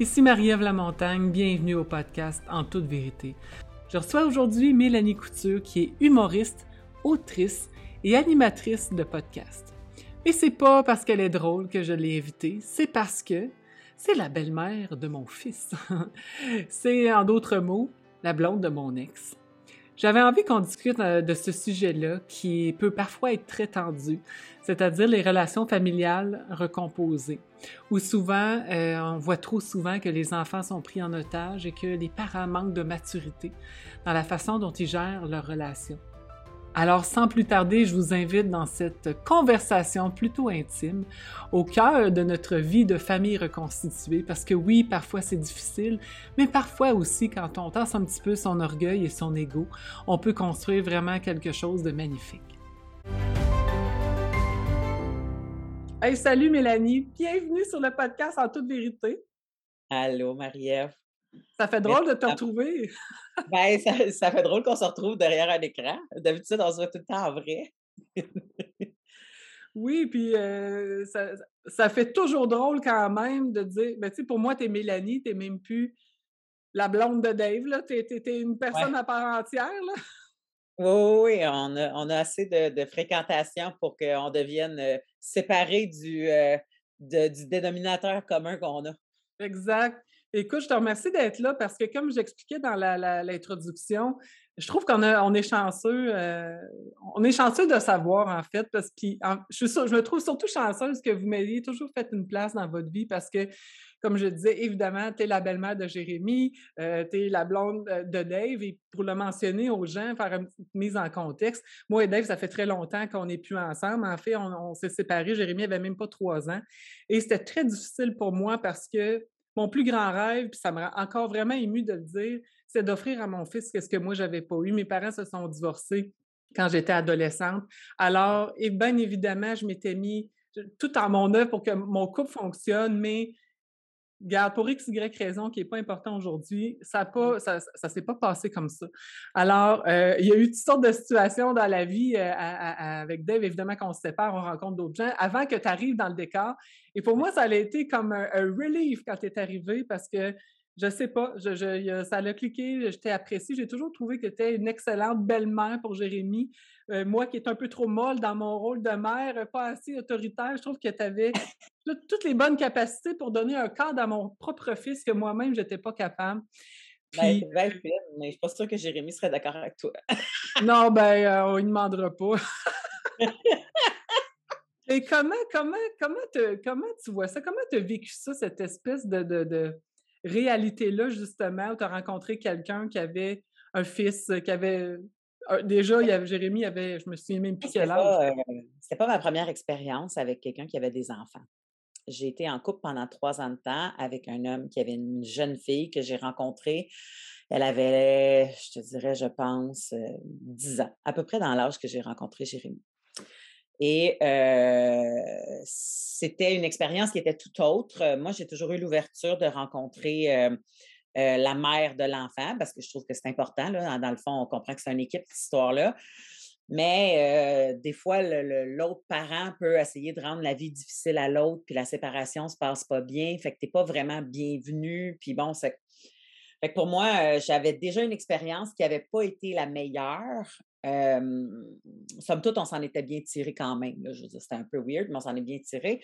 Ici Marie-Ève Lamontagne, bienvenue au podcast En toute vérité. Je reçois aujourd'hui Mélanie Couture qui est humoriste, autrice et animatrice de podcast. Et c'est pas parce qu'elle est drôle que je l'ai invitée, c'est parce que c'est la belle-mère de mon fils. c'est en d'autres mots, la blonde de mon ex. J'avais envie qu'on discute euh, de ce sujet-là qui peut parfois être très tendu, c'est-à-dire les relations familiales recomposées, où souvent, euh, on voit trop souvent que les enfants sont pris en otage et que les parents manquent de maturité dans la façon dont ils gèrent leurs relations. Alors, sans plus tarder, je vous invite dans cette conversation plutôt intime, au cœur de notre vie de famille reconstituée, parce que oui, parfois c'est difficile, mais parfois aussi, quand on tasse un petit peu son orgueil et son ego, on peut construire vraiment quelque chose de magnifique. Hey, salut Mélanie, bienvenue sur le podcast En toute vérité. Allô Marie-Ève. Ça fait drôle de te retrouver. ben, ça, fait drôle qu'on se retrouve derrière un écran. D'habitude, on se voit tout le temps en vrai. oui, puis euh, ça, fait toujours drôle quand même de dire, ben, tu sais, pour moi, tu es Mélanie, tu même plus la blonde de Dave, là. Tu es, une personne à part entière, là. Oui, on a, assez de, fréquentation pour qu'on devienne euh, séparés du, euh, du dénominateur commun qu'on a. Exact. Écoute, je te remercie d'être là parce que comme j'expliquais dans l'introduction, je trouve qu'on on est chanceux, euh, on est chanceux de savoir en fait, parce que je, me trouve surtout chanceuse que vous m'ayez toujours fait une place dans votre vie parce que, comme je disais, évidemment, tu es la belle-mère de Jérémy, euh, tu es la blonde euh, de Dave, et pour le mentionner aux gens, faire une mise en contexte, moi et Dave, ça fait très longtemps qu'on n'est plus ensemble. En fait, on, on s'est séparés, Jérémy avait même pas trois ans, et c'était très difficile pour moi parce que mon plus grand rêve, puis ça me rend encore vraiment ému de le dire, c'est d'offrir à mon fils ce que moi, j'avais pas eu. Mes parents se sont divorcés quand j'étais adolescente. Alors, et bien évidemment, je m'étais mis tout en mon œuvre pour que mon couple fonctionne, mais Garde, pour X, Y raison qui n'est pas important aujourd'hui, ça ne mmh. ça, ça, s'est pas passé comme ça. Alors, euh, il y a eu toutes sortes de situations dans la vie euh, avec Dave. Évidemment, quand on se sépare, on rencontre d'autres gens avant que tu arrives dans le décor. Et pour moi, ça a été comme un, relief quand tu es arrivé parce que je sais pas, je, ça a cliqué, je t'ai apprécié. J'ai toujours trouvé que tu étais une excellente belle-mère pour Jérémy. Euh, moi qui est un peu trop molle dans mon rôle de mère, pas assez autoritaire, je trouve que tu avais toutes les bonnes capacités pour donner un cadre à mon propre fils que moi-même, je n'étais pas capable. Ben, Puis... Ben, mais je ne suis pas sûre que Jérémy serait d'accord avec toi. non, ben, euh, on ne demandera pas. Et comment, comment, comment, comment tu vois ça? Comment tu as vécu ça, cette espèce de, de, réalité-là, justement, où tu as rencontré quelqu'un qui avait un fils, qui avait déjà, il y avait, Jérémy avait, je me souviens même plus quel âge. Euh, c'était pas ma première expérience avec quelqu'un qui avait des enfants. J'ai été en couple pendant trois ans de temps avec un homme qui avait une jeune fille que j'ai rencontrée. Elle avait, je te dirais, je pense, euh, dix ans, à peu près dans l'âge que j'ai rencontré Jérémy. Et euh, c'était une expérience qui était tout autre. Moi, j'ai toujours eu l'ouverture de rencontrer euh, la mère de l'enfant parce que je trouve que c'est important. Là. Dans, le fond, on comprend que c'est une équipe, cette histoire-là. Mais des fois, l'autre parent peut essayer de rendre la vie difficile à l'autre, puis la séparation se passe pas bien, fait que tu n'es pas vraiment bienvenu. Puis bon. Fait que pour moi, j'avais déjà une expérience qui n'avait pas été la meilleure. somme toute, on s'en était bien tiré quand même. C'était un peu weird, mais on s'en est bien tiré.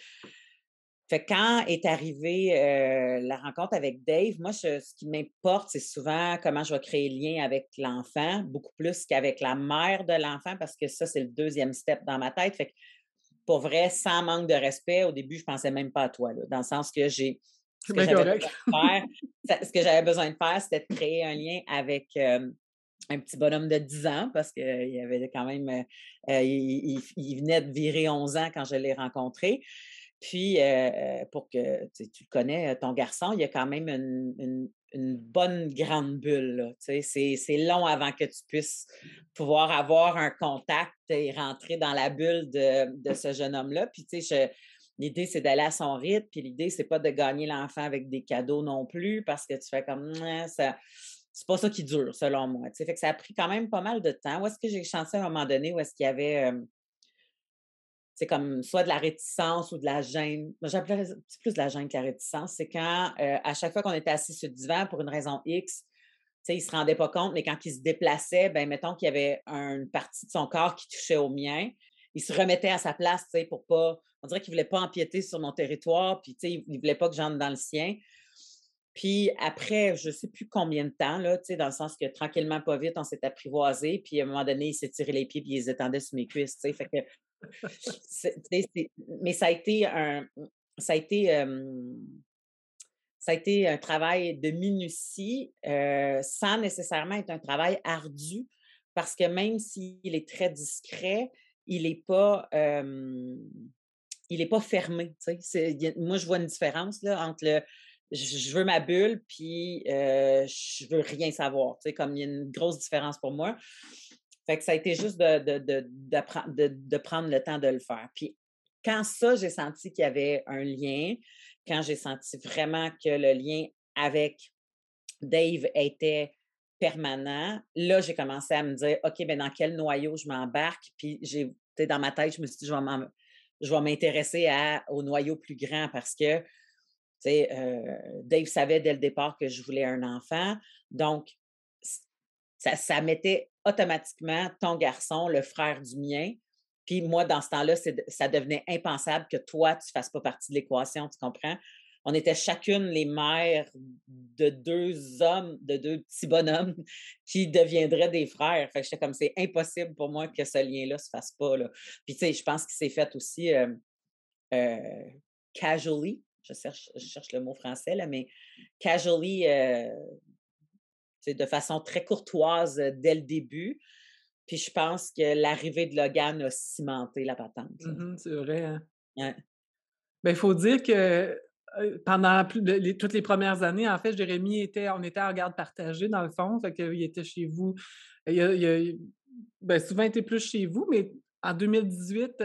Fait quand est arrivée euh, la rencontre avec Dave, moi, ce qui m'importe, c'est souvent comment je vais créer le lien avec l'enfant, beaucoup plus qu'avec la mère de l'enfant, parce que ça, c'est le deuxième step dans ma tête. Fait que, pour vrai, sans manque de respect, au début, je ne pensais même pas à toi, dans le sens que j'ai. Ce que j'avais besoin de faire, c'était de créer un lien avec euh, un petit bonhomme de 10 ans, parce qu'il avait quand même. Euh, il, il, venait de virer 11 ans quand je l'ai rencontré. Puis, pour que tu le connais, ton garçon, il y a quand même une, bonne grande bulle. C'est long avant que tu puisses pouvoir avoir un contact et rentrer dans la bulle de, ce jeune homme-là. Puis, tu sais, l'idée, c'est d'aller à son rythme. Puis, l'idée, c'est pas de gagner l'enfant avec des cadeaux non plus parce que tu fais comme ça. C'est pas ça qui dure, selon moi. Fait que ça a pris quand même pas mal de temps. Où est-ce que j'ai chancé à un moment donné où est-ce qu'il y avait c'est comme soit de la réticence ou de la gêne. J'appelais plus de la gêne que la réticence. C'est quand, euh, à chaque fois qu'on était assis sur le divan pour une raison X, il ne se rendait pas compte, mais quand il se déplaçait, ben, mettons qu'il y avait une partie de son corps qui touchait au mien, il se remettait à sa place, pour pas. On dirait qu'il voulait pas empiéter sur mon territoire, puis il ne voulait pas que j'entre dans le sien. Puis après, je ne sais plus combien de temps, là, dans le sens que tranquillement, pas vite, on s'est apprivoisé. Puis à un moment donné, il s'est tiré les pieds puis il les étendait sur mes cuisses. Fait que, mais ça a été un. Ça a été ça a été un travail de minutie sans nécessairement être un travail ardu parce que même s'il est très discret, il n'est pas, il est pas fermé. moi, je vois une différence là, entre le je veux ma bulle, puis je veux rien savoir. Comme il y a une grosse différence pour moi. Fait que ça a été juste de, de, de, de prendre le temps de le faire. Puis quand ça, j'ai senti qu'il y avait un lien, quand j'ai senti vraiment que le lien avec Dave était permanent, là, j'ai commencé à me dire, OK, ben dans quel noyau je m'embarque? Puis j'ai, dans ma tête, je me suis dit, je vais m'intéresser au noyau plus grand parce que, euh, Dave savait dès le départ que je voulais un enfant. Donc, ça, ça mettait automatiquement ton garçon, le frère du mien, puis moi, dans ce temps-là, ça devenait impensable que toi, tu ne fasses pas partie de l'équation, tu comprends? On était chacune les mères de deux hommes, de deux petits bonhommes qui deviendraient des frères. Fait que j'étais comme, c'est impossible pour moi que ce lien-là ne se fasse pas. Puis, tu sais, je pense qu'il s'est fait aussi euh, euh, casually. Je cherche, je cherche le mot français, là, mais casually, euh, de façon très courtoise dès le début. Puis je pense que l'arrivée de Logan a cimenté la patente. Mmh c'est vrai. Hein? Ben, il faut dire que pendant toutes les premières années, en fait, Jérémy était, on était en garde partagée dans le fond, fait qu'il était chez vous. Il a, ben, souvent été plus chez vous, mais en 2018,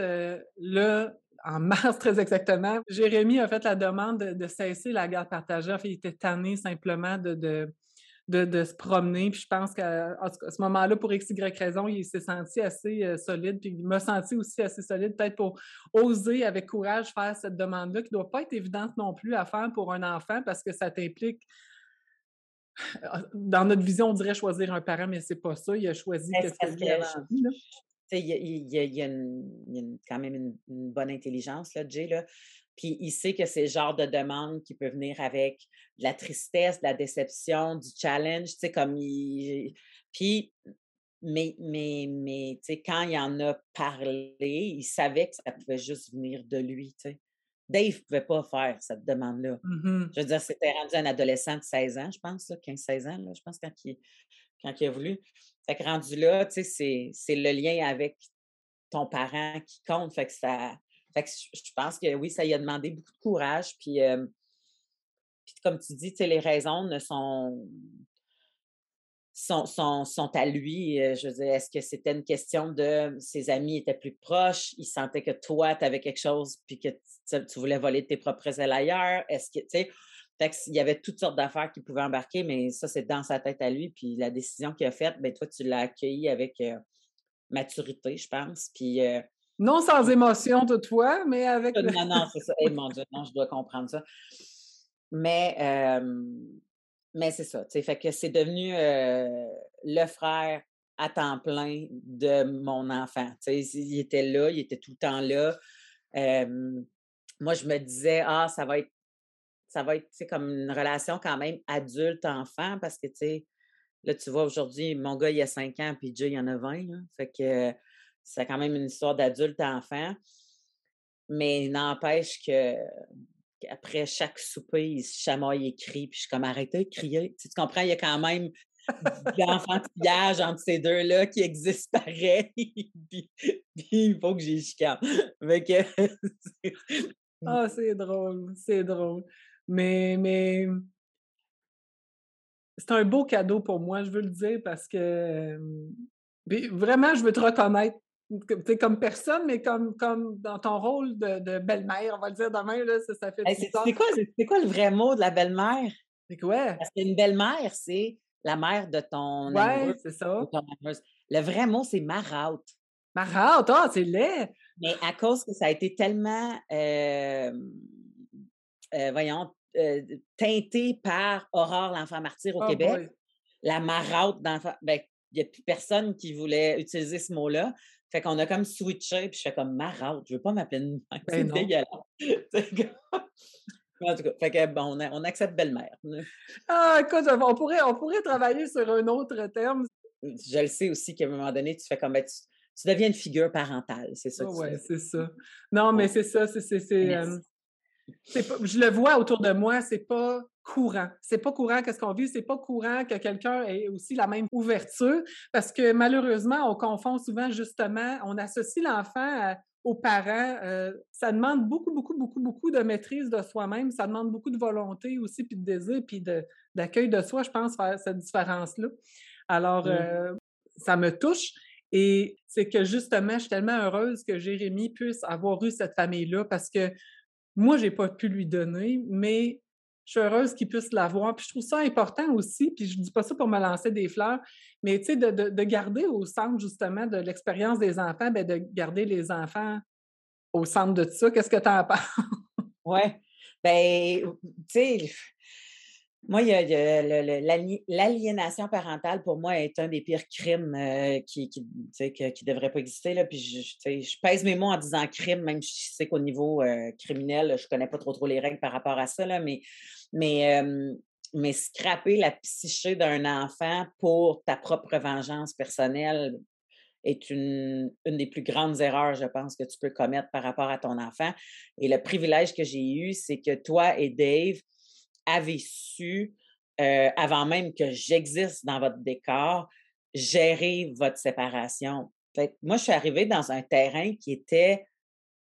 là, en mars très exactement, Jérémy a fait la demande de, cesser la garde partagée. En fait, il était tanné simplement de de, se promener. Puis je pense qu'à ce moment-là, pour X, Y raison, il s'est senti assez euh, solide. Puis il m'a senti aussi assez solide, peut-être pour oser avec courage faire cette demande-là, qui ne doit pas être évidente non plus à faire pour un enfant parce que ça t'implique. Dans notre vision, on dirait choisir un parent, mais c'est pas ça. Il a choisi ce qu'il avait envie. Il y, a, quand même une, bonne intelligence, là, Jay. Là. Puis il sait que c'est le genre de demande qui peut venir avec de la tristesse, de la déception, du challenge, tu sais, comme il... Puis, mais, mais, mais tu sais, quand il en a parlé, il savait que ça pouvait juste venir de lui, tu sais. Dave ne pouvait pas faire cette demande-là. Mmh je veux dire, c'était rendu un adolescent de 16 ans, je pense, 15-16 ans, là, je pense, quand il, quand il a voulu. Fait que rendu là, tu sais, c'est le lien avec ton parent qui compte. Fait que ça, fait que je pense que oui, ça lui a demandé beaucoup de courage. Puis, puis comme tu dis, les raisons ne sont, sont, sont, à lui. Je veux dire, est-ce que c'était une question de ses amis étaient plus proches, il sentait que toi, tu avais quelque chose, puis que tu, voulais voler tes propres ailes ailleurs? Est-ce que, tu sais, il y avait toutes sortes d'affaires qui pouvaient embarquer, mais ça, c'est dans sa tête à lui. Puis la décision qu'il a faite, ben toi, tu l'as accueillie avec maturité, je pense. Puis non sans émotion toutefois, mais avec. Non, non, c'est ça. Eh, mon Dieu, non, je dois comprendre ça. Mais, mais c'est ça. Fait que c'est devenu le frère à temps plein de mon enfant. il était là, il était tout le temps là. moi, je me disais, ah, ça va être, ça va être comme une relation quand même adulte-enfant parce que, tu sais, là, tu vois, aujourd'hui, mon gars, il a 5 ans, puis Jay, il en a 20. Fait que c'est quand même une histoire d'adulte à enfant. Mais n'empêche que après chaque souper, il se chamaille et crie, puis je suis comme arrêtez de crier. Tu, comprends, il y a quand même l'enfantillage entre ces deux-là qui existe pareil. puis, il faut que j'y chicane. ah, c'est drôle, c'est drôle. Mais, mais c'est un beau cadeau pour moi, je veux le dire, parce que vraiment, je veux te reconnaître comme personne, mais comme, comme dans ton rôle de, belle-mère, on va le dire demain, là, ça, ça fait C'est quoi, quoi, le vrai mot de la belle-mère? C'est quoi? Parce qu'une belle-mère, c'est la mère de ton Oui, c'est ça. Le vrai mot, c'est marâtre. Marâtre, ah, c'est laid! Mais à cause que ça a été tellement, euh, voyons, teinté par Aurore, l'enfant martyr au oh Québec, la marâtre d'enfant, ben, il n'y a plus personne qui voulait utiliser ce mot-là. Fait qu'on a comme switché, puis je fais comme marâtre, je veux pas m'appeler une C'est ben dégueulasse. en tout cas, fait que bon, on, accepte belle-mère. Ah, écoute, on pourrait, on pourrait travailler sur un autre terme. Je le sais aussi qu'à un moment donné, tu fais comme ben, tu, deviens une figure parentale, c'est ça. oui, c'est ça. Non, mais c'est ça, c'est. Je le vois autour de moi, c'est pas courant. C'est pas courant qu'est-ce qu'on vit, c'est pas courant que quelqu'un ait aussi la même ouverture parce que malheureusement, on confond souvent justement, on associe l'enfant aux parents. Euh, ça demande beaucoup, beaucoup, beaucoup, beaucoup de maîtrise de soi-même. Ça demande beaucoup de volonté aussi, puis de désir, puis d'accueil de, soi, je pense, faire cette différence-là. Alors, euh, ça me touche. Et c'est que justement, je suis tellement heureuse que Jérémy puisse avoir eu cette famille-là parce que moi, je n'ai pas pu lui donner, mais je suis heureuse qu'il puisse l'avoir. Puis je trouve ça important aussi, puis je ne dis pas ça pour me lancer des fleurs, mais tu sais, de, garder au centre justement de l'expérience des enfants, bien, de garder les enfants au centre de tout ça. Qu'est-ce que tu en penses? oui. Ben, tu sais, moi, l'aliénation parentale, pour moi, est un des pires crimes euh, qui ne devrait pas exister. Là. Puis je, pèse mes mots en disant crime, même si je sais qu'au niveau euh, criminel, je ne connais pas trop, trop les règles par rapport à ça. Là, mais mais, mais scraper la psyché d'un enfant pour ta propre vengeance personnelle est une, des plus grandes erreurs, je pense, que tu peux commettre par rapport à ton enfant. Et le privilège que j'ai eu, c'est que toi et Dave avez su, avant même que j'existe dans votre décor, gérer votre séparation. Fait moi, je suis arrivée dans un terrain qui était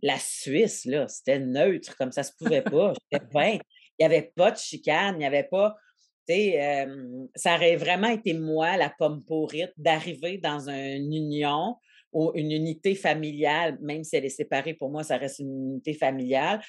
la Suisse, là. C'était neutre, comme ça se pouvait pas. Il n'y avait pas de chicane, il n'y avait pas. ça aurait vraiment été moi, la pomme pourrite, d'arriver dans une union ou une unité familiale, même si elle est séparée, pour moi, ça reste une unité familiale,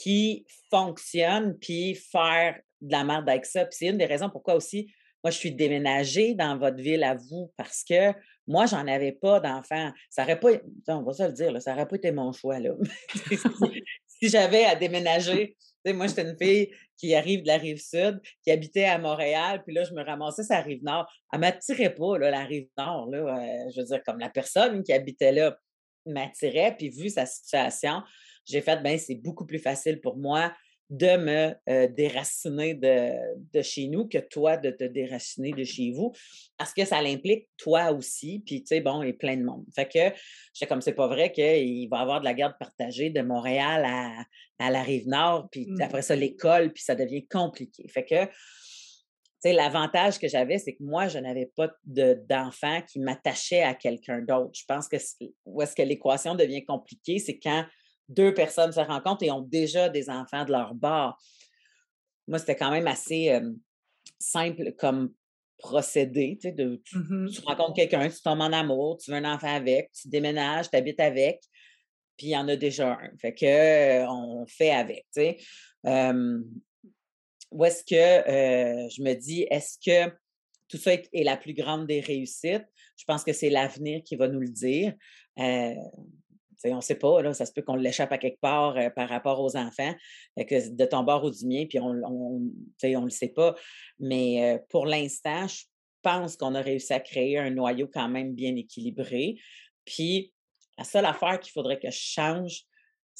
qui fonctionne, puis faire de la merde avec ça. Puis c'est une des raisons pourquoi aussi, moi, je suis déménagée dans votre ville à vous, parce que moi, j'en avais pas d'enfants. Ça aurait pas, on va se le dire, ça n'aurait pas été mon choix, là. si j'avais à déménager moi, j'étais une fille qui arrive de la rive sud, qui habitait à Montréal, puis là, je me ramassais sur la rive nord. Elle ne m'attirait pas, là, la rive nord. Là, euh, je veux dire, comme la personne qui habitait là m'attirait, puis vu sa situation, j'ai fait, ben c'est beaucoup plus facile pour moi de me euh, déraciner de, chez nous que toi de te déraciner de chez vous, parce que ça l'implique toi aussi, puis tu sais, bon, et plein de monde. Fait que, je comme c'est pas vrai qu'il va y avoir de la garde partagée de Montréal à, la rive nord, puis mmh. après ça, l'école, puis ça devient compliqué. Fait que, tu sais, l'avantage que j'avais, c'est que moi, je n'avais pas d'enfant qui m'attachait à quelqu'un d'autre. Je pense que où est-ce que l'équation devient compliquée, c'est quand deux personnes se rencontrent et ont déjà des enfants de leur bord. Moi, c'était quand même assez simple comme procédé. Tu, sais, de, mmh tu, rencontres quelqu'un, tu tombes en amour, tu veux un enfant avec, tu déménages, tu habites avec, puis il y en a déjà un. Fait que on fait avec. Tu sais. où est-ce que je me dis, est-ce que tout ça est, la plus grande des réussites? Je pense que c'est l'avenir qui va nous le dire on ne sait pas, là, ça se peut qu'on l'échappe à quelque part euh, par rapport aux enfants, que de ton bord ou du mien, puis on ne le sait pas. Mais pour l'instant, je pense qu'on a réussi à créer un noyau quand même bien équilibré. Puis la seule affaire qu'il faudrait que je change,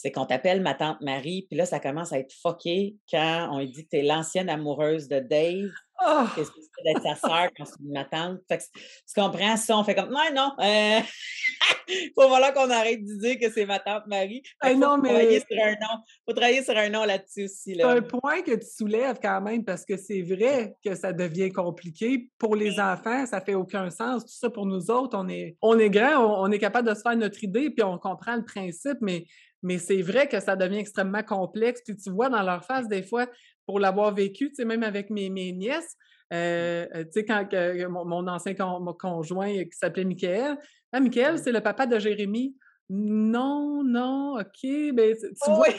c'est qu'on t'appelle ma tante Marie, puis là, ça commence à être foqué quand on dit que tu es l'ancienne amoureuse de Dave. Oh! Qu'est-ce que c'est d'être sa sœur quand c'est ma tante? Fait que, tu comprends ça? On fait comme, non, non, euh, faut voilà qu'on arrête de dire que c'est ma tante Marie. Il faut, travailler sur un nom. faut travailler sur un nom là-dessus aussi. Là. un point que tu soulèves quand même, parce que c'est vrai que ça devient compliqué. Pour les enfants, ça fait aucun sens. Tout ça, pour nous autres, on est, on est on est capable de se faire notre idée, puis on comprend le principe, mais mais c'est vrai que ça devient extrêmement complexe. Puis tu vois dans leur face, des fois, pour l'avoir vécu, tu sais, même avec mes, mes nièces, euh, euh, tu sais, quand mon, ancien conjoint qui s'appelait Michael, ah, Michael, c'est le papa de Jérémy. Non, non, OK. Mais tu Oh vois, oui!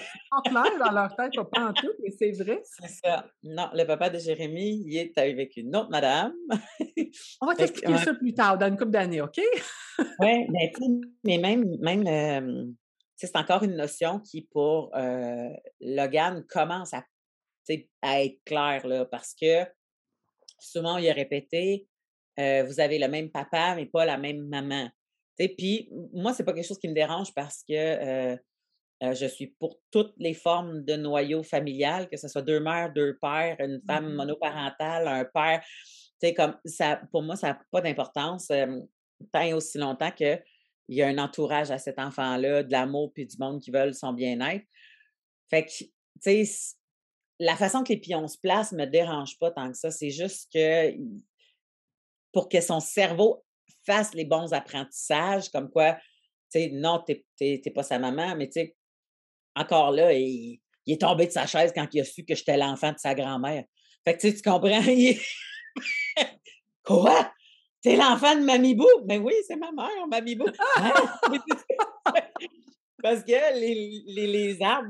clair dans leur tête, pas pantoute, mais c'est vrai. C'est ça. Non, le papa de Jérémie, il est avec une autre madame. On va t'expliquer ouais. ça plus tard, dans une couple d'années, OK? Tu sais, mais même même, c'est encore une notion qui pour, heu, Logan commence à être claire là, parce que souvent lui a répété, heu: «Vous avez le même papa, mais pas la même maman». Puis moi, c'est pas quelque chose qui me dérange parce que, heu, je suis pour toutes les formes de noyau familial, que ce soit 2 mères, 2 pères, une Mmh femme monoparentale, un père, comme ça pour moi, ça a pas d'importance, tant et aussi longtemps qu'il y a un entourage à cet enfant-là, de l'amour puis du monde qui veulent son bien-être. Fait que, tu sais, la façon que les pions se placent me dérange pas tant que ça, c'est juste que pour que son cerveau fasse les bons apprentissages comme quoi, tu sais, non, tu es tu es tu es pas sa maman, mais tu sais, encore là, il il est tombé de sa chaise quand il a su que j'étais l'enfant de sa grand-mère. Fait que tu comprends? Il «Quoi? Tu es l'enfant de Mamie Bou?» «Ben oui, c'est ma mère, Mamie Bou». «Hein?» Parce que les les les arbres,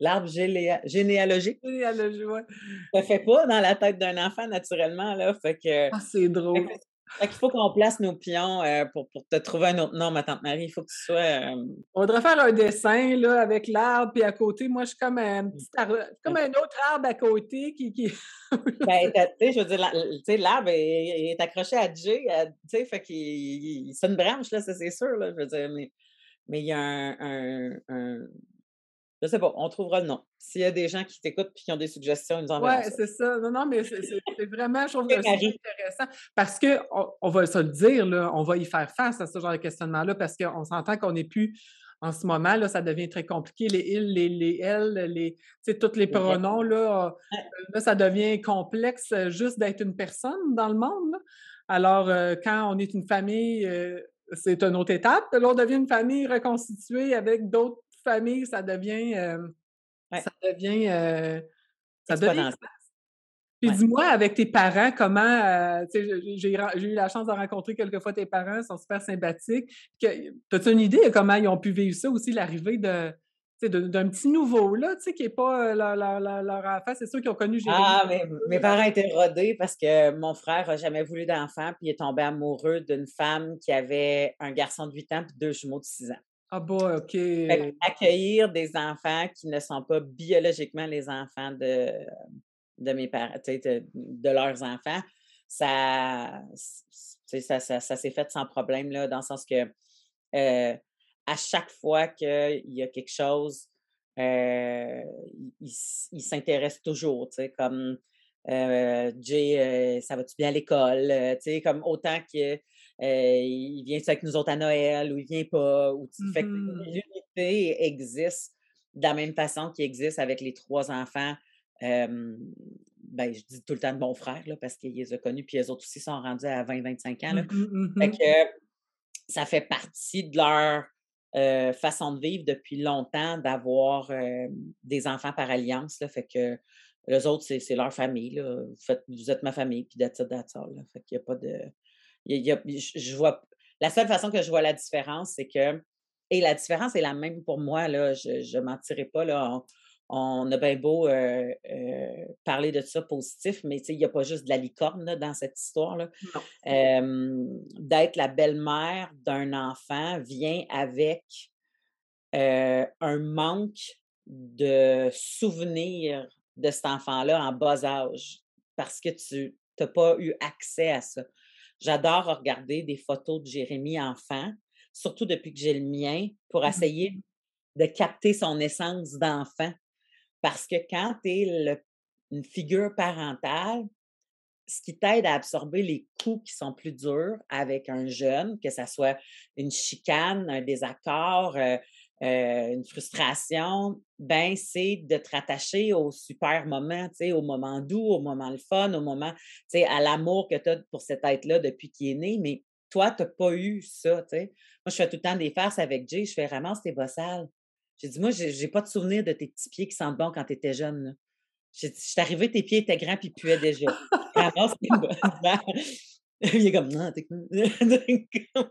l'arbre généalogique Généalogie, ouais. se fait pas dans la tête d'un enfant naturellement, là, fait que Ah, c'est drôle. Fait qu'il faut qu'on place nos pions, heu, pour pour te trouver un autre nom, ma tante Marie. Il faut que tu sois, hem On devrait faire un dessin, là, avec l'arbre, puis à côté, moi, je suis comme un Mmh. petit arbre comme un autre arbre à côté qui qui Ben, tu sais, je veux dire, l'arbre est est accroché à heu, tu sais, fait qu'il il c'est une branche, là, ça, c'est sûr, là, je veux dire, mais mais il y a un un un je sais pas, on trouvera le nom. S'il y a des gens qui t'écoutent puis qui ont des suggestions, ils nous enverront ça. c'est ça. Non, non, mais c'est vraiment, je trouve, Et intéressant parce qu'on on va se le dire, là, on va y faire face à ce genre de questionnement-là parce qu'on s'entend qu'on n'est plus en ce moment, là, ça devient très compliqué. Les ils, les les elles, les tous les pronoms, là, heu, là, ça devient complexe, heu, juste d'être une personne dans le monde, là. Alors, heu, quand on est une famille, heu, c'est une autre étape. Là, on devient une famille reconstituée avec d'autres familles, ça devient, Ouais. ça devient, heu, ça devient puis Ouais. dis-moi, avec tes parents, comment, sais, j'ai eu la chance de rencontrer quelques fois tes parents, ils sont super sympathiques. Que as-tu une idée de comment ils ont pu vivre ça aussi, l'arrivée de d'un petit nouveau là, tu sais, qui est pas, leur leur enfant? C'est sûr qu'ils ont connu Jérémie Ah, un mes parents étaient rodés parce que mon frère a jamais voulu d'enfant, puis il est tombé amoureux d'une femme qui avait un garçon de 8 ans puis 2 jumeaux de 6 ans. Ah bah, OK. Fait qu'accueillir des enfants qui ne sont pas biologiquement les enfants de de mes parents, de de leurs enfants, ça ça ça s'est fait sans problème, là, dans le sens que, heu, à chaque fois qu'il y a quelque chose, heu, il il s'intéresse toujours, comme, heu, Jay, heu, ça va-tu bien à l'école? Sais, comme autant que, il vient-tu avec nous autres à Noël ou il vient pas? Ou tu fait que mh. l'unité existe de la même façon qu'il existe avec les 3 enfants, ben, je dis tout le temps de mon frère, là, parce qu'il les a connus, puis eux autres aussi sont rendus à 20-25 ans, là. Mmh mh, mmh Fait que ça fait partie de leur, heu, façon de vivre depuis longtemps d'avoir, hem, des enfants par alliance, là. Fait que eux autres, c'est leur famille, là. Vous faites vous êtes ma famille, puis that's it, that's all. Fait qu'il y a pas de il y a je vois la seule façon que je vois la différence, c'est que et la différence est la même pour moi, là, je je mentirai pas, là. On on a bien beau, heu heu, parler de ça positif, mais il y a pas juste de la licorne, là, dans cette histoire-là. Non. Hem, d'être la belle-mère d'un enfant vient avec, heu, un manque de souvenirs de cet enfant-là en bas âge, parce que tu tu as pas eu accès à ça. J'adore regarder des photos de Jérémie enfant, surtout depuis que j'ai le mien, pour Mmh essayer de capter son essence d'enfant. Parce que quand tu es le une figure parentale, ce qui t'aide à absorber les coups qui sont plus durs avec un jeune, que ça soit une chicane, un désaccord, heu heu, une frustration, ben, c'est de te rattacher aux super sais, aux moments doux, aux moments le fun, aux moments, tu sais, à l'amour que tu as pour cet être-là depuis qu'il est né. Mais toi, tu as pas eu ça, tu sais. Moi, je fais tout le temps des farces avec Jay, je fais: «Ramasse tes bas sales». J'ai dit: «Moi, j'ai pas de souvenir de tes petits pieds qui sentent bon quand tu étais jeune, là». J'ai dit: «Je suis arrivée, tes pieds étaient grands puis puaient déjà. Ramasse tes bas sales». Il est comme: «Non, tu es»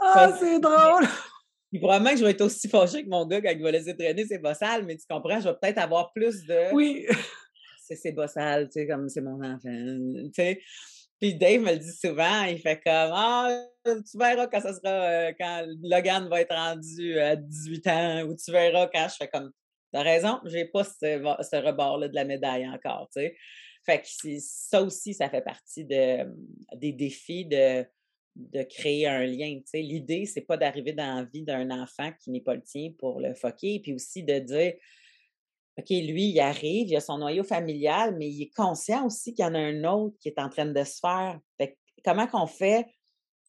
Ah, c'est drôle! Puis probablement que je vais être aussi fâchée que mon gars quand il va laisser traîner ses bossales, mais tu comprends, je vais peut-être avoir plus de. Oui. c'est ses bossales, tu sais, comme c'est mon enfant. Tu sais. Puis Dave me le dit souvent, il fait comme Ah, tu verras quand ça sera euh, quand Logan va être rendu à 18 ans, ou tu verras quand je fais comme T'as raison, j'ai pas ce, ce rebord-là de la médaille encore, tu sais. Fait que ça aussi, ça fait partie de, des défis de, de créer un lien. Tu sais. L'idée, c'est pas d'arriver dans la vie d'un enfant qui n'est pas le tien pour le foquer, puis aussi de dire OK, lui, il arrive, il a son noyau familial, mais il est conscient aussi qu'il y en a un autre qui est en train de se faire. Fait comment qu'on fait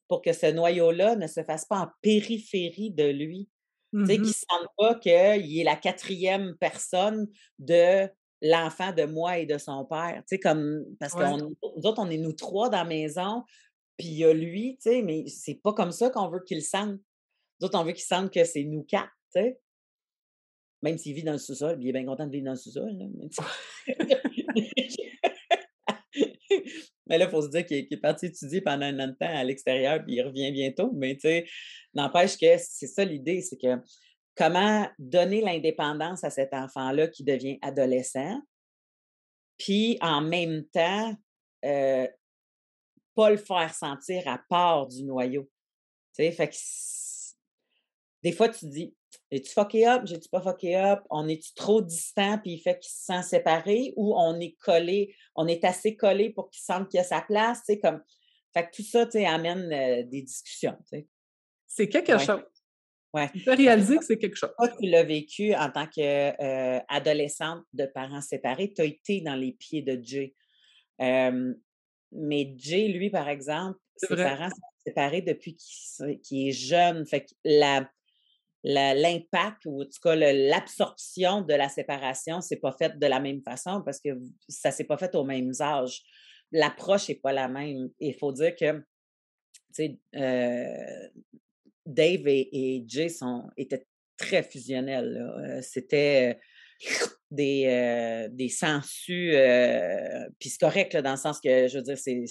pour que ce noyau-là ne se fasse pas en périphérie de lui? Sais, qu'il ne mmh sente pas qu'il est la quatrième personne de l'enfant de moi et de son père. Comme, parce que nous autres, on est nous trois dans la maison, puis il y a lui, tu sais, mais c'est pas comme ça qu'on veut qu'il sente. Nous autres, on veut qu'il sente que c'est nous quatre, tu sais. Même s'il vit dans le sous-sol, il est bien content de vivre dans le sous-sol. Mais là, il faut se dire qu'il est parti étudier pendant un an de temps à l'extérieur, puis il revient bientôt. Mais tu sais, n'empêche que c'est ça l'idée, c'est que comment donner l'indépendance à cet enfant-là qui devient adolescent, puis en même temps, euh, pas le faire sentir à part du noyau. Tu sais, fait que des fois, tu dis, es-tu fucké up? J'ai-tu pas fucké up? On est-tu trop distant puis il fait qu'il se sent séparé ou on est collé, on est assez collé pour qu'il sente qu'il a sa place? Tu sais, comme. Fait que tout ça, tu sais, amène euh, des discussions. Tu sais. C'est quelque chose. Ouais. Tu peux réaliser que c'est quelque chose. Toi, tu l'as vécu en tant qu'adolescente euh, de parents séparés. Tu as été dans les pieds de Jay. Mais Jay, lui, par exemple, ses parents sont séparés depuis qu'il est jeune. Fait que la, l'impact ou en tout cas l'absorption de la séparation, c'est pas fait de la même façon parce que ça s'est pas fait aux mêmes âges. L'approche n'est pas la même. Il faut dire que euh, Dave et, Jay sont, étaient très fusionnels. Euh, c'était des, euh, des sensus, puis c'est correct dans le sens que, je veux dire, c'est,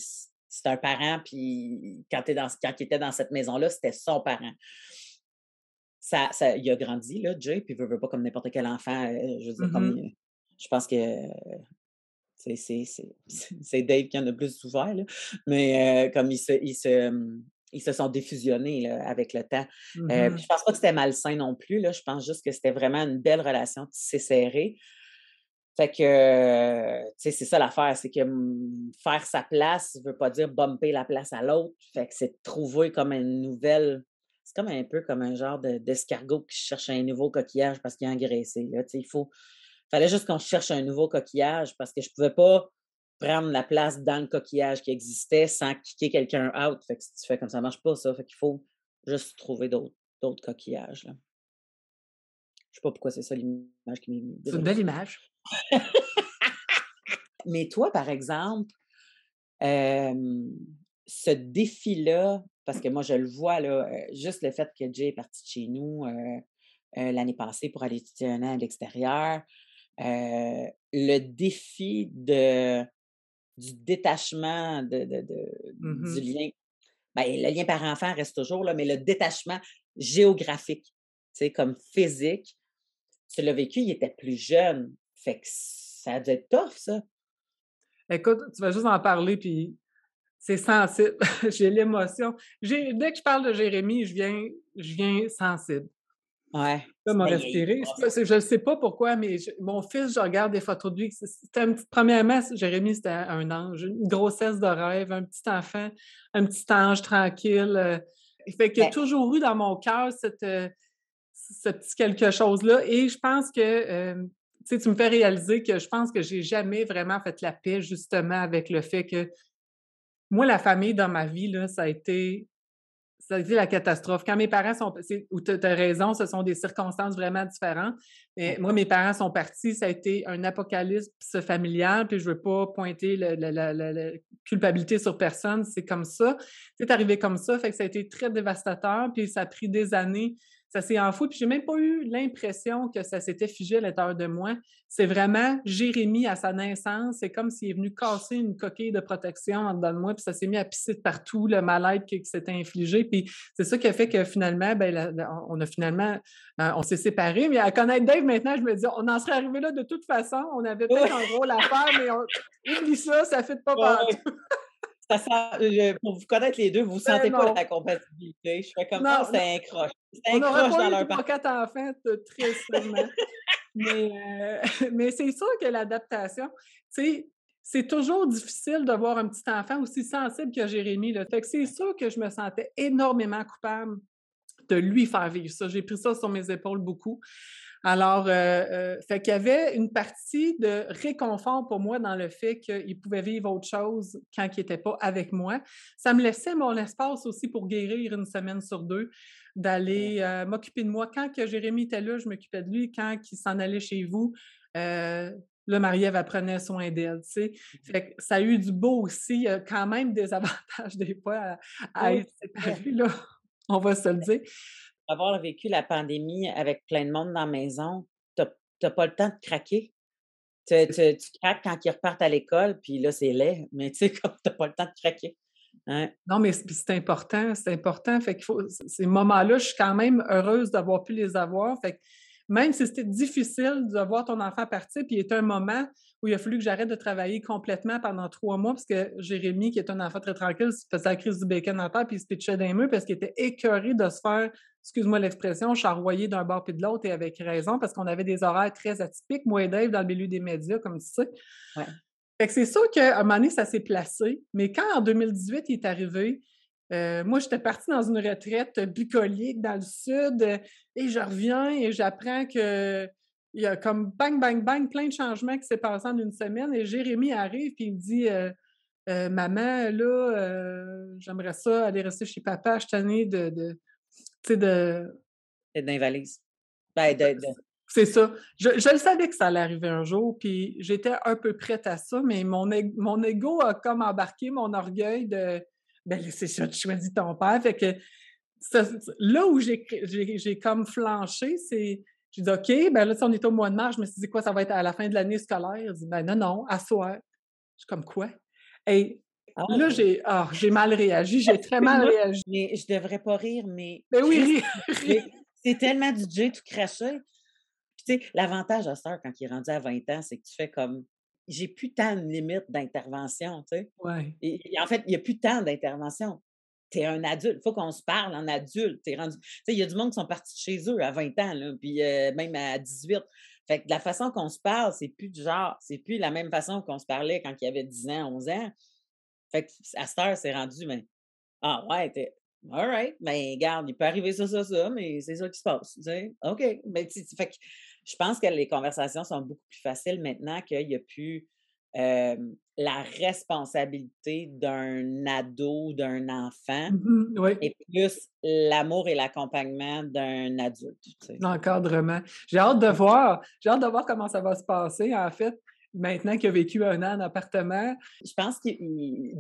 un parent, puis quand, dans, quand il était dans cette maison-là, c'était son parent ça, ça, il a grandi, là, Jay, puis il veut, veut pas comme n'importe quel enfant. Euh, je veux dire, comme, mmh je pense que c'est Dave qui en a plus souffert, là. mais euh, comme se, ils, se, ils se sont défusionnés là, avec le temps. Euh, je pense pas que c'était malsain non plus. Là. Je pense juste que c'était vraiment une belle relation tissée serrée. Fait que, tu sais, c'est ça l'affaire, c'est que mmh, faire sa place ne veut pas dire bumper la place à l'autre. Fait que c'est trouver comme une nouvelle c'est comme un peu comme un genre d'escargot qui cherche un nouveau coquillage parce qu'il est engraissé. Là. Il faut, fallait juste qu'on cherche un nouveau coquillage parce que je ne pouvais pas prendre la place dans le coquillage qui existait sans kicker quelqu'un out. Fait que si tu fais comme ça, ça marche pas, ça. Fait qu'il faut juste trouver d'autres coquillages. Là. Je sais pas pourquoi c'est ça l'image qui m'est venue. C'est une belle image. Mais toi, par exemple, ce défi-là parce que moi, je le vois, là, juste le fait que Jay est parti de chez nous l'année passée pour aller étudier un an à l'extérieur, le défi de, du détachement de, mmh du lien. Ben, le lien par enfant reste toujours là, mais le détachement géographique, comme physique, tu l'as vécu, il était plus jeune. Fait que ça a dû être tough, ça. Écoute, tu vas juste en parler, puis c'est sensible. j'ai l'émotion. Dès que je parle de Jérémy, je viens, je viens sensible. Ouais. Ça m'a respiré. Je ne sais pas pourquoi, mais mon fils, je regarde des photos de lui. Un premièrement, Jérémy, c'était un ange, une grossesse de rêve, un petit enfant, un petit ange tranquille. Euh. Il fait qu'il y a toujours eu dans mon cœur cette, euh, ce petit quelque chose-là. Et je pense que euh, tu me fais réaliser que je pense que j'ai jamais vraiment fait la paix justement avec le fait que moi, la famille dans ma vie, là, ça a été ça a été la catastrophe. Quand mes parents sont. Ou tu as raison, ce sont des circonstances vraiment différentes. Mais moi, mes parents sont partis, ça a été un apocalypse familial, puis je ne veux pas pointer la, culpabilité sur personne. C'est comme ça. C'est arrivé comme ça, fait que ça a été très dévastateur, puis ça a pris des années. Ça s'est enfoui. Puis j'ai même pas eu l'impression que ça s'était figé à l'intérieur de moi. C'est vraiment Jérémy à sa naissance. C'est comme s'il est venu casser une coquille de protection en dedans de moi, puis ça s'est mis à pisser de partout, le mal-être qui, s'était infligé. Puis c'est ça qui a fait que finalement, ben, on a finalement, euh, on s'est séparés. Mais à connaître Dave maintenant, je me dis, on en serait arrivé là de toute façon. On avait peut-être un rôle à faire, mais on... oublie ça, ça ne fait pas partout. Euh, pour vous connaître les deux, vous ne ben sentez pas la compatibilité. Je fais comme ça, c'est un croche. C'est un croche dans leur pas quatre enfants, très sûrement. mais euh, mais c'est sûr que l'adaptation, tu sais, c'est toujours difficile de voir un petit enfant aussi sensible que Jérémy. Là. Fait que c'est sûr que je me sentais énormément coupable de lui faire vivre ça. J'ai pris ça sur mes épaules beaucoup. Alors, euh, euh, fait qu'il y avait une partie de réconfort pour moi dans le fait qu'il pouvait vivre autre chose quand il n'était pas avec moi. Ça me laissait mon espace aussi pour guérir une semaine sur deux, d'aller euh, m'occuper de moi. Quand que Jérémy était là, je m'occupais de lui. Quand il s'en allait chez vous, le Marie-Ève prenait soin d'elle, tu sais. Fait que ça a eu du beau aussi. Il y a quand même des avantages des fois à, être séparés, là. On va se le dire avoir vécu la pandémie avec plein de monde dans la maison, tu n'as pas le temps de craquer. Tu, craques quand ils repartent à l'école, puis là, c'est laid, mais tu sais, comme tu n'as pas le temps de craquer. Hein. Non, mais c'est important, c'est important. Fait qu'il faut, ces moments-là, je suis quand même heureuse d'avoir pu les avoir. Fait que même si c'était difficile de voir ton enfant partir, puis il y a un moment où il a fallu que j'arrête de travailler complètement pendant trois mois, parce que Jérémy, qui est un enfant très tranquille, faisait la crise du bacon en terre, puis il se pitchait d'un mur parce qu'il était écœuré de se faire, excuse-moi l'expression, charroyer d'un bord puis de l'autre, et avec raison, parce qu'on avait des horaires très atypiques, moi et Dave, dans le milieu des médias, comme tu sais. Fait que c'est sûr qu'à un moment donné, ça s'est placé, mais quand en 2018, il est arrivé, euh, moi, j'étais partie dans une retraite bucolique dans le sud et je reviens et j'apprends que il y a comme bang, bang, bang, plein de changements qui s'est passé en une semaine. Et Jérémy arrive et il me dit euh, Maman, là, j'aimerais ça aller rester chez papa. Je tenais de. de tu sais, de. D'invalise. Ben, de, C'est ça. Je, je, le savais que ça allait arriver un jour, puis j'étais un peu prête à ça, mais mon, mon ego a comme embarqué mon orgueil de ben c'est ça, tu choisis ton père. Fait que là où j'ai comme flanché, c'est. J'ai dit, OK, ben là, si on est au mois de mars, je me suis dit, quoi, ça va être à la fin de l'année scolaire? Je dit, ben non, non, à soir. Je suis comme, quoi? Et ah. là, j'ai oh, mal réagi, j'ai très mal réagi. Mais je devrais pas rire, mais. Ben oui, C'est tellement du J tout craché. tu sais, l'avantage à ça, quand il est rendu à 20 ans, c'est que tu fais comme j'ai plus tant de limites d'intervention, tu sais. Ouais. Et, en fait, il n'y a plus tant d'intervention. Es un adulte. Il faut qu'on se parle en adulte. il y a du monde qui sont partis de chez eux à 20 ans, puis euh, même à 18. Fait que la façon qu'on se parle, c'est plus du genre, c'est plus la même façon qu'on se parlait quand il y avait 10 ans, 11 ans. Fait que à cette heure, c'est rendu, mais ah ouais, t'es. All right, mais ben, garde, il peut arriver ça, ça, ça, mais c'est ça qui se passe. OK. Mais, fait que je pense que les conversations sont beaucoup plus faciles maintenant qu'il n'y a plus la responsabilité d'un ado, d'un enfant, mmh et plus l'amour et l'accompagnement d'un adulte. L'encadrement. J'ai hâte de voir. J'ai hâte de voir comment ça va se passer, en fait maintenant qu'il a vécu un an en appartement? Je pense que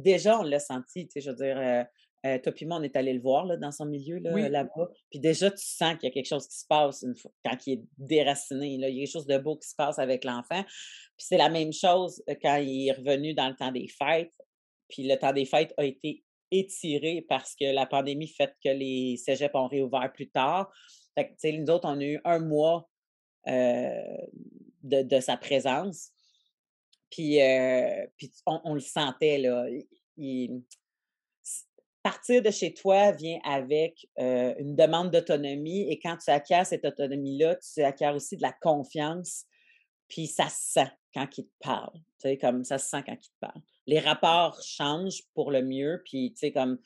déjà, on l'a senti, tu sais, je veux dire, euh, euh, toi puis moi, on est allé le voir là, dans son milieu là, bas Puis déjà, tu sens qu'il y a quelque chose qui se passe une fois, quand il est déraciné. Là, il y a quelque chose de beau qui se passe avec l'enfant. Puis c'est la même chose euh, quand il est revenu dans le temps des fêtes. Puis le temps des fêtes a été étiré parce que la pandémie fait que les cégeps ont réouvert plus tard. Fait que, tu sais, nous autres, on a eu un mois euh, de, sa présence. Puis, puis on, le sentait, là. Il, partir de chez toi vient avec une demande d'autonomie et quand tu acquiers cette autonomie-là, tu acquiers aussi de la confiance, puis ça se sent quand il te parle. Tu sais, comme ça se sent quand il te parle. Les rapports changent pour le mieux, puis tu sais, comme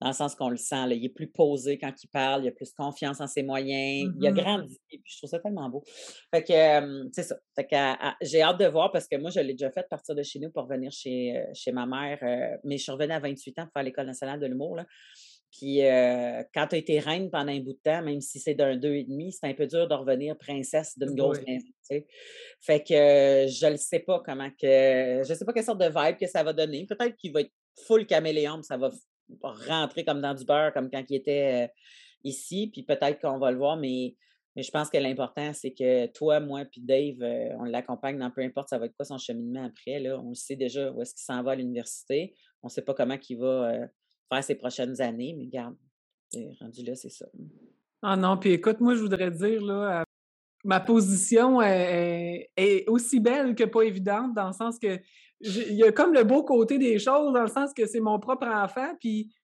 dans le sens qu'on le sent. Là, il est plus posé quand il parle, il a plus confiance en ses moyens, il a mmh grandi, puis je trouve ça tellement beau. Fait que, c'est ça. Fait que, j'ai hâte de voir parce que moi, je l'ai déjà fait partir de chez nous pour venir chez, chez ma mère, mais je suis revenue à 28 ans pour faire l'École nationale de l'humour. Puis quand tu as été reine pendant un bout de temps, même si c'est d'un deux et demi, c'est un peu dur de revenir princesse d'une grosse maison. Fait que je ne sais pas comment que. Je sais pas quelle sorte de vibe que ça va donner. Peut-être qu'il va être full caméléon, ça va rentrer comme dans du beurre, comme quand il était, ici, puis peut-être qu'on va le voir, mais, mais je pense que l'important, c'est que toi, moi, puis Dave, on l'accompagne dans peu importe ça va être quoi son cheminement après. Là. On le sait déjà où est-ce qu'il s'en va à l'université. On ne sait pas comment il va faire ses prochaines années, mais regarde, rendu là, c'est ça. Ah non, puis écoute, moi, je voudrais dire, là, ma position est, aussi belle que pas évidente, dans le sens que il y a comme le beau côté des choses, dans le sens que c'est mon propre enfant, puis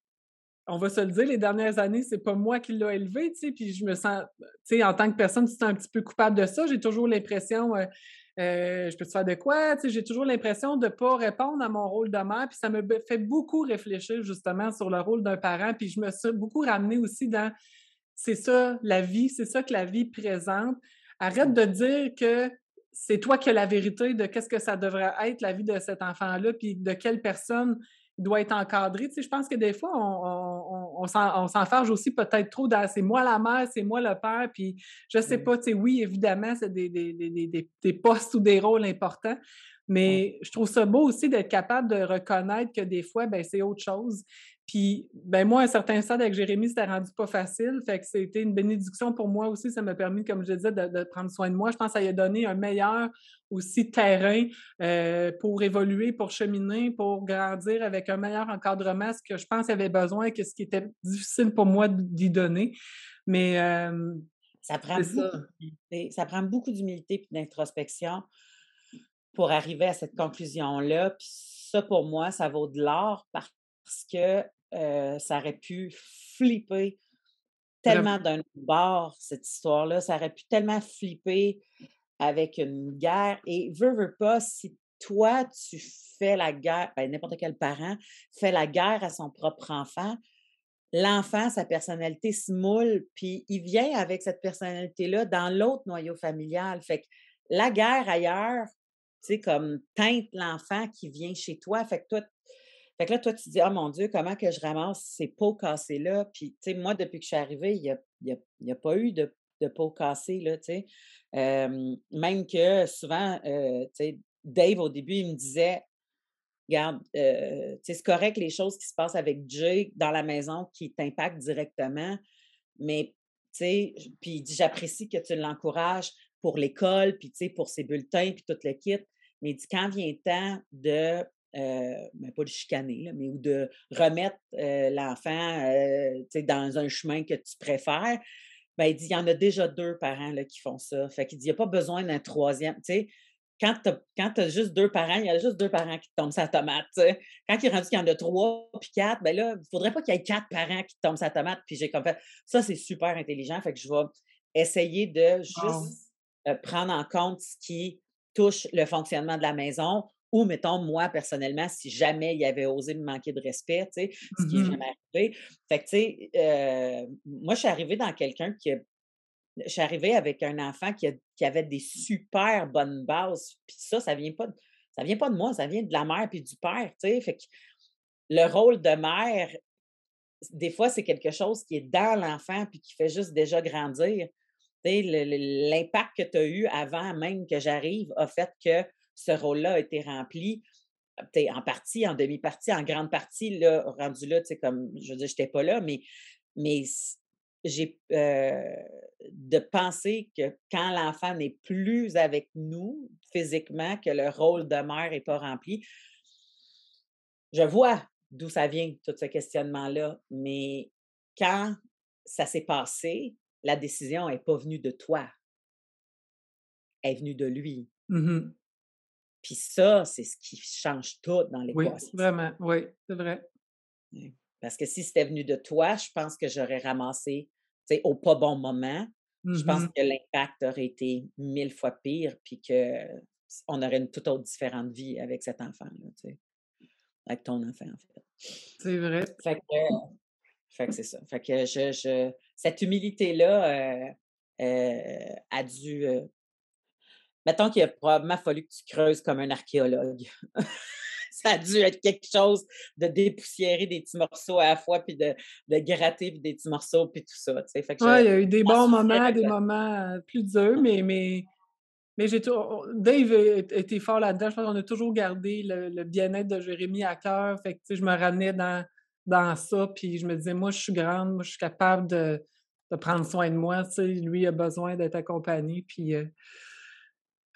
on va se le dire, les dernières années, c'est pas moi qui l'ai élevé, tu sais, puis je me sens, tu sais, en tant que personne, tu un petit peu coupable de ça. J'ai toujours l'impression, euh, euh, je peux te faire de quoi, tu sais, j'ai toujours l'impression de pas répondre à mon rôle de mère, puis ça me fait beaucoup réfléchir justement sur le rôle d'un parent, puis je me suis beaucoup ramenée aussi dans, c'est ça la vie, c'est ça que la vie présente. Arrête de dire que c'est toi qui as la vérité de qu'est-ce que ça devrait être la vie de cet enfant-là, puis de quelle personne doit être encadré. Tu sais, je pense que des fois, on, on, s'enfarge aussi peut-être trop dans c'est moi la mère, c'est moi le père, puis je sais pas, tu sais, oui, évidemment, c'est des, des, des, des, postes ou des rôles importants, mais je trouve ça beau aussi d'être capable de reconnaître que des fois, ben, c'est autre chose. Puis, ben moi, à un certain stade avec Jérémy, c'était rendu pas facile. Fait que c'était une bénédiction pour moi aussi. Ça m'a permis, comme je disais, de, prendre soin de moi. Je pense que ça a donné un meilleur aussi terrain euh, pour évoluer, pour cheminer, pour grandir avec un meilleur encadrement, ce que je pense avait besoin, que ce qui était difficile pour moi d'y donner. Mais euh, ça, prend beaucoup, ça. prend beaucoup d'humilité et d'introspection pour arriver à cette conclusion-là. Puis ça, pour moi, ça vaut de l'or parce que ça aurait pu flipper tellement d'un bord, cette histoire-là. Ça aurait pu tellement flipper avec une guerre. Et veux, veux pas, si toi, tu fais la guerre, ben, n'importe quel parent fait la guerre à son propre enfant, l'enfant, sa personnalité se moule, puis il vient avec cette personnalité-là dans l'autre noyau familial. Fait que la guerre ailleurs, sais, comme teinte l'enfant qui vient chez toi. Fait que toi, fait que là, toi, tu dis, oh mon Dieu, comment que je ramasse ces pots cassés-là? Puis, tu sais, moi, depuis que je suis arrivée, il n'y a, pas eu de, de pots cassés, là, tu sais. même que souvent, euh, tu sais, Dave, au début, il me disait, regarde, euh, c'est correct les choses qui se passent avec Jay dans la maison qui t'impactent directement, mais, tu sais, puis j'apprécie que tu l'encourages pour l'école, puis, tu sais, pour ses bulletins, puis tout le kit. Mais il dit, quand vient le temps de euh, ben, pas de chicaner, mais ou de remettre euh, l'enfant euh, dans un chemin que tu préfères, ben, il dit, il y en a déjà deux parents là, qui font ça. Fait qu'il dit, il n'y a pas besoin d'un troisième. quand tu as, juste deux parents, il y a juste deux parents qui tombent sa tomate. Quand il est rendu qu'il y en a trois puis quatre, ben là, il ne faudrait pas qu'il y ait quatre parents qui tombent sa tomate. Puis j'ai comme fait, ça, c'est super intelligent. Fait que je vais essayer de juste prendre en compte ce qui touche le fonctionnement de la maison ou, mettons, moi, personnellement, si jamais il avait osé me manquer de respect, tu sais, ce qui n'est mmh jamais arrivé. Fait que, tu sais, euh, moi, je suis arrivée dans quelqu'un qui a je suis arrivée avec un enfant qui, avait des super bonnes bases. Puis ça, ça vient pas de, ça vient pas de moi, ça vient de la mère puis du père, tu sais. Fait que le rôle de mère, des fois, c'est quelque chose qui est dans l'enfant puis qui fait juste déjà grandir. L'impact que tu as eu avant même que j'arrive a fait que ce rôle-là a été rempli. En partie, en demi-partie, en grande partie, là, rendu là, comme, je veux dire, je n'étais pas là, mais, mais j'ai de penser que quand l'enfant n'est plus avec nous physiquement, que le rôle de mère n'est pas rempli, je vois d'où ça vient, tout ce questionnement-là, mais quand ça s'est passé, la décision n'est pas venue de toi, elle est venue de lui. Mmh puis ça, c'est ce qui change tout dans l'équation. Oui, vraiment, oui, c'est vrai. Parce que si c'était venu de toi, je pense que j'aurais ramassé au pas bon moment. Je pense mmh que l'impact aurait été mille fois pire, puis qu'on aurait une toute autre différente vie avec cet enfant-là, tu sais. Avec ton enfant, en fait. C'est vrai. Fait que, c'est ça. Fait que je, cette humilité-là euh, euh, a dû euh, mettons qu'il a probablement fallu que tu creuses comme un archéologue. ça a dû être quelque chose de dépoussiérer des petits morceaux à la fois, puis de, de gratter des petits morceaux, puis tout ça. Oui, il y a eu des bons moments, des moments plus durs, mais, mais, mais j'ai Dave était fort là-dedans. Je pense qu'on a toujours gardé le, bien-être de Jérémy à cœur. Fait que, je me ramenais dans, dans ça, puis je me disais, moi, je suis grande, moi, je suis capable de de prendre soin de moi. Tu sais, lui a besoin d'être accompagné. Puis, euh,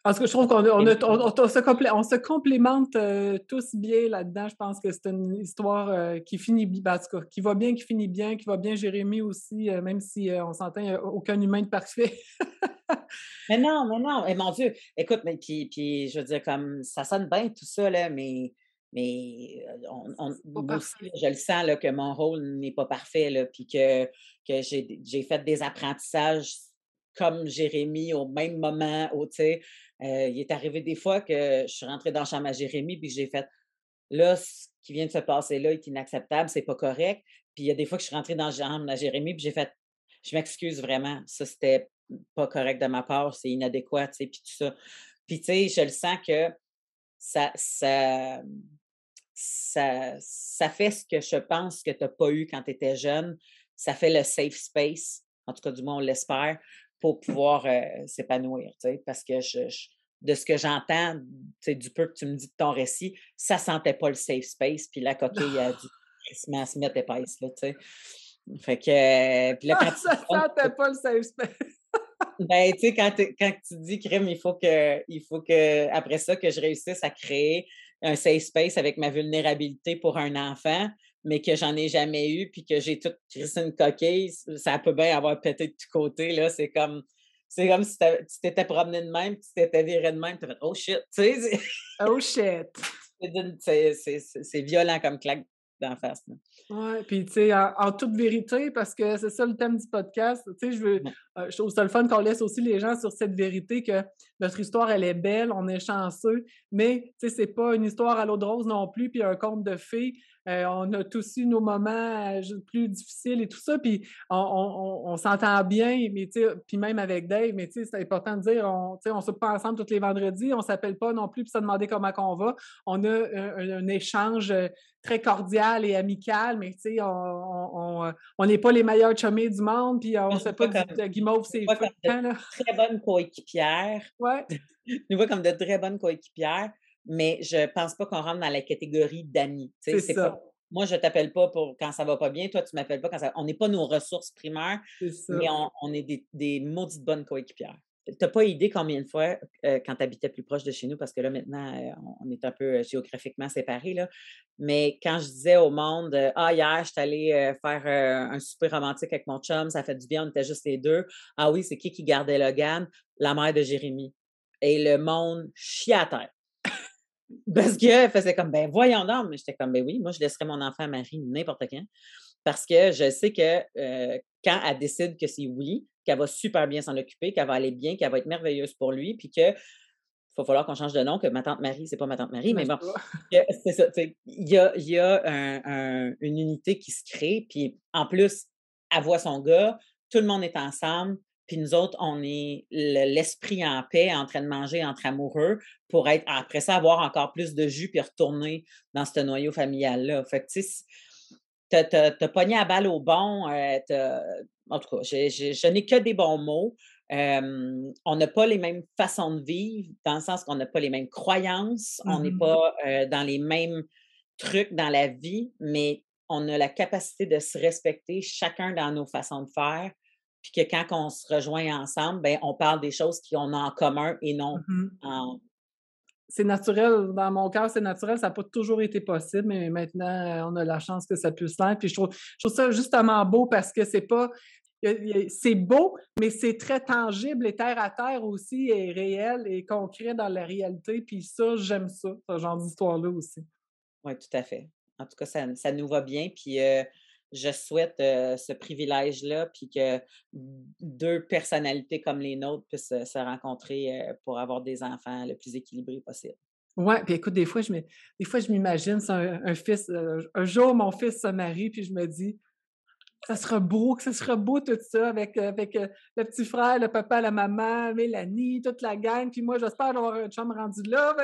parce que je trouve qu'on on, on, se, complémente euh, tous bien là-dedans. Je pense que c'est une histoire euh, qui finit bien, qui va bien, qui finit bien, qui va bien Jérémy aussi, euh, même si on s'entend, il n'y a aucun humain de parfait. mais non, mais non, et mon Dieu, écoute, mais puis, puis je veux dire, comme ça sonne bien tout ça, là, mais mais on, je le sens là, que mon rôle n'est pas parfait, là, puis que, que j'ai fait des apprentissages comme Jérémy au même moment. Où, euh, il est arrivé des fois que je suis rentrée dans la chambre à Jérémy puis j'ai fait là, ce qui vient de se passer là est inacceptable, c'est pas correct. Puis il y a des fois que je suis rentrée dans la chambre à Jérémy puis j'ai fait je m'excuse vraiment, ça c'était pas correct de ma part, c'est inadéquat, tu sais, puis tout ça. Puis tu sais, je le sens que ça, ça, ça, ça fait ce que je pense que tu n'as pas eu quand tu étais jeune. Ça fait le safe space, en tout cas du moins on l'espère, pour pouvoir euh, s'épanouir, parce que je, de ce que j'entends, du peu que tu me dis de ton récit, ça sentait pas le safe space, puis la coquille a dû se mettre épaisse, là. Fait que, puis là, quand ça sentait pas le safe space. ben, tu sais, quand, quand, tu dis, crime, il faut que, il faut que, après ça, que je réussisse à créer un safe space avec ma vulnérabilité pour un enfant, mais que j'en ai jamais eu, puis que j'ai tout crissé une coquille, ça peut bien avoir pété de tous côtés, là. C'est comme, c'est comme si tu t'étais promené de même, tu t'étais viré de même, tu fait « Oh shit! » Oh shit! C'est violent comme claque d'en face. Oui, puis tu sais, en, toute vérité, parce que c'est ça le thème du podcast, tu sais, je veux, euh, je trouve ça le fun qu'on laisse aussi les gens sur cette vérité que notre histoire, elle est belle, on est chanceux, mais tu sais, c'est pas une histoire à l'eau de rose non plus, puis un conte de fées. Euh, on a tous eu nos moments euh, plus difficiles et tout ça, puis on, s'entend bien, mais puis même avec Dave, mais c'est important de dire, on ne se pas ensemble tous les vendredis, on ne s'appelle pas non plus pour se demander comment on va. On a un, échange euh, très cordial et amical, mais on n'est pas les meilleurs chumés du monde, puis on ne sait pas de guimauve c'est Très bonne coéquipière. Ouais. nous voit comme de très bonnes coéquipières mais je ne pense pas qu'on rentre dans la catégorie d'amis. C'est ça. moi, je ne t'appelle pas pour quand ça va pas bien, toi, tu ne m'appelles pas quand ça On n'est pas nos ressources primaires, mais on, est des, des, maudites bonnes coéquipières. Tu n'as pas idée combien de fois, euh, quand tu habitais plus proche de chez nous, parce que là, maintenant, euh, on est un peu géographiquement séparés, là, mais quand je disais au monde, ah, hier, je suis allée faire un super romantique avec mon chum, ça fait du bien, on était juste les deux. Ah oui, c'est qui qui gardait Logan? La mère de Jérémy. Et le monde chie à terre. Parce qu'elle faisait comme, ben voyons donc. Mais j'étais comme, ben oui, moi, je laisserais mon enfant à Marie n'importe quand. Parce que je sais que euh, quand elle décide que c'est oui, qu'elle va super bien s'en occuper, qu'elle va aller bien, qu'elle va être merveilleuse pour lui, puis que va falloir qu'on change de nom, que ma tante Marie, c'est pas ma tante Marie, mais bon, c'est ça. Il y a, y a une unité qui se crée, puis en plus, elle voit son gars, tout le monde est ensemble, puis nous autres, on est l'esprit en paix, en train de manger entre amoureux pour être, après ça, avoir encore plus de jus puis retourner dans ce noyau familial-là. Fait que, tu sais, t'as pogné à balle au bon. Euh, en tout cas, je n'ai que des bons mots. on n'a pas les mêmes façons de vivre, dans le sens qu'on n'a pas les mêmes croyances, on n'est mmh pas euh, dans les mêmes trucs dans la vie, mais on a la capacité de se respecter chacun dans nos façons de faire puis que quand on se rejoint ensemble, ben, on parle des choses qu'on a en commun et non mmh en... C'est naturel, dans mon cœur, c'est naturel, ça n'a pas toujours été possible, mais maintenant, on a la chance que ça puisse l'être. Puis je trouve, ça justement beau parce que c'est pas, c'est beau, mais c'est très tangible et terre à terre aussi, et réel et concret dans la réalité. Puis ça, j'aime ça, ce genre d'histoire-là aussi. Oui, tout à fait. En tout cas, ça, ça nous va bien. Puis euh, je souhaite ce privilège-là, puis que deux personnalités comme les nôtres puissent se rencontrer pour avoir des enfants le plus équilibrés possible. Oui, puis écoute, des fois, je m'imagine, un, un, fils, un jour, mon fils se marie, puis je me dis, ça sera beau, que ça sera beau tout ça avec, euh, avec euh, le petit frère, le papa, la maman, Mélanie, toute la gang. Puis moi, j'espère avoir un chum rendu là.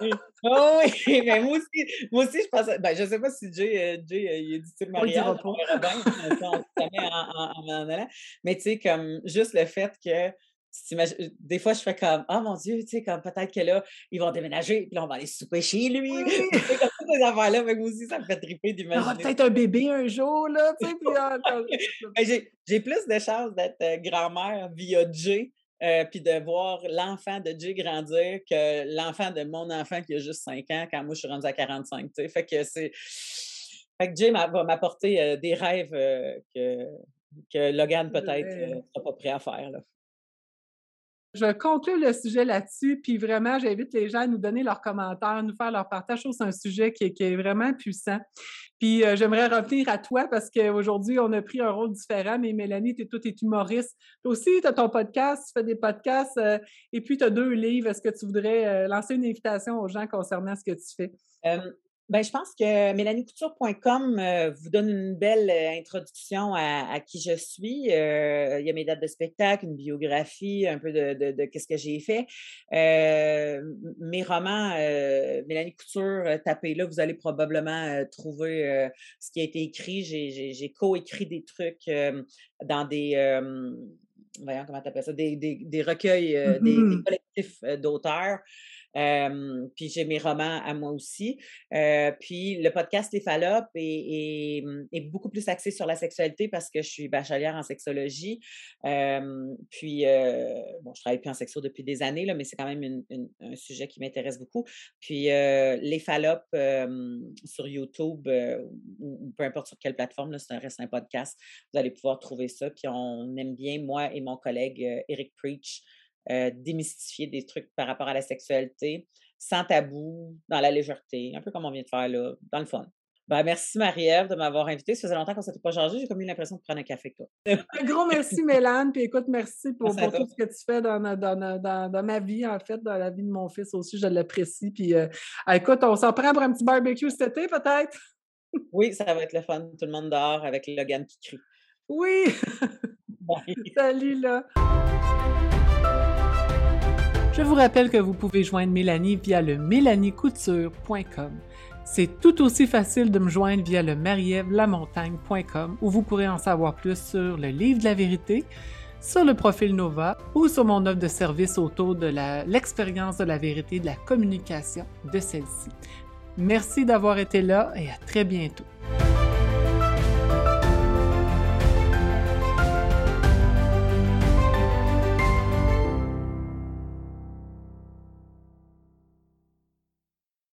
oh, oui, mais moi aussi, moi aussi, je pense. Ben, je ne sais pas si Jay, euh, Jay il est dit le mariage. On on, en Mais tu sais, comme juste le fait que des fois, je fais comme, oh mon Dieu, tu sais, comme peut-être que là, ils vont déménager, puis là, on va aller souper chez lui. ces affaires-là, mais moi aussi, ça me fait triper d'imaginer. peut-être un bébé un jour, là, tu sais. Ah, ben, j'ai plus de chances d'être euh, grand-mère via Jay euh, puis de voir l'enfant de Jay grandir que l'enfant de mon enfant qui a juste 5 ans quand moi je suis rendue à 45. sais. Fait que c'est. Fait que Jay va m'apporter euh, des rêves que, que Logan peut-être ne sera pas prêt à faire. Là. Je vais conclure le sujet là-dessus, puis vraiment, j'invite les gens à nous donner leurs commentaires, à nous faire leur partage. C'est un sujet qui est, vraiment puissant. Puis euh, j'aimerais revenir à toi parce qu'aujourd'hui, on a pris un rôle différent, mais Mélanie, tu es, es humoriste. Toi aussi, tu as ton podcast, tu fais des podcasts, euh, et puis tu as deux livres. Est-ce que tu voudrais euh, lancer une invitation aux gens concernant ce que tu fais? Ben, je pense que mélaniecouture.com euh, vous donne une belle euh, introduction à, qui je suis. Euh, il y a mes dates de spectacle, une biographie, un peu de, de, ce que j'ai fait. mes romans, Mélanie Couture, tapez là, vous allez probablement trouver ce qui a été écrit. J'ai co-écrit des trucs dans des voyons comment tu appelles ça, des, des, recueils, des, mmh collectifs d'auteurs puis j'ai mes romans à moi aussi. puis le podcast Les Fallopes est, beaucoup plus axé sur la sexualité parce que je suis bachelière en sexologie. puis, bon, je travaille plus en sexo depuis des années, là, mais c'est quand même un sujet qui m'intéresse beaucoup. Puis Les Fallopes sur YouTube ou, peu importe sur quelle plateforme, c'est un un podcast. Vous allez pouvoir trouver ça. Puis on aime bien, moi et mon collègue Eric Preach, euh, démystifier des trucs par rapport à la sexualité, sans tabou, dans la légèreté, un peu comme on vient de faire là, dans le fun. Ben, merci Marie-Ève de m'avoir invité. Ça faisait longtemps qu'on ne s'était pas changé. J'ai comme eu l'impression de prendre un café toi. un gros merci Mélane. Puis écoute, merci pour, tout ce que tu fais dans, dans, dans, ma vie, en fait, dans la vie de mon fils aussi. Je l'apprécie. Puis euh, écoute, on s'en prend pour un petit barbecue cet été peut-être? oui, ça va être le fun. Tout le monde dehors avec Logan qui crie. Oui! Salut là! Je vous rappelle que vous pouvez joindre Mélanie via le mélaniecouture.com. C'est tout aussi facile de me joindre via le marievlamontagne.com où vous pourrez en savoir plus sur le livre de la vérité, sur le profil Nova ou sur mon offre de service autour de l'expérience de la vérité, de la communication de celle-ci. Merci d'avoir été là et à très bientôt.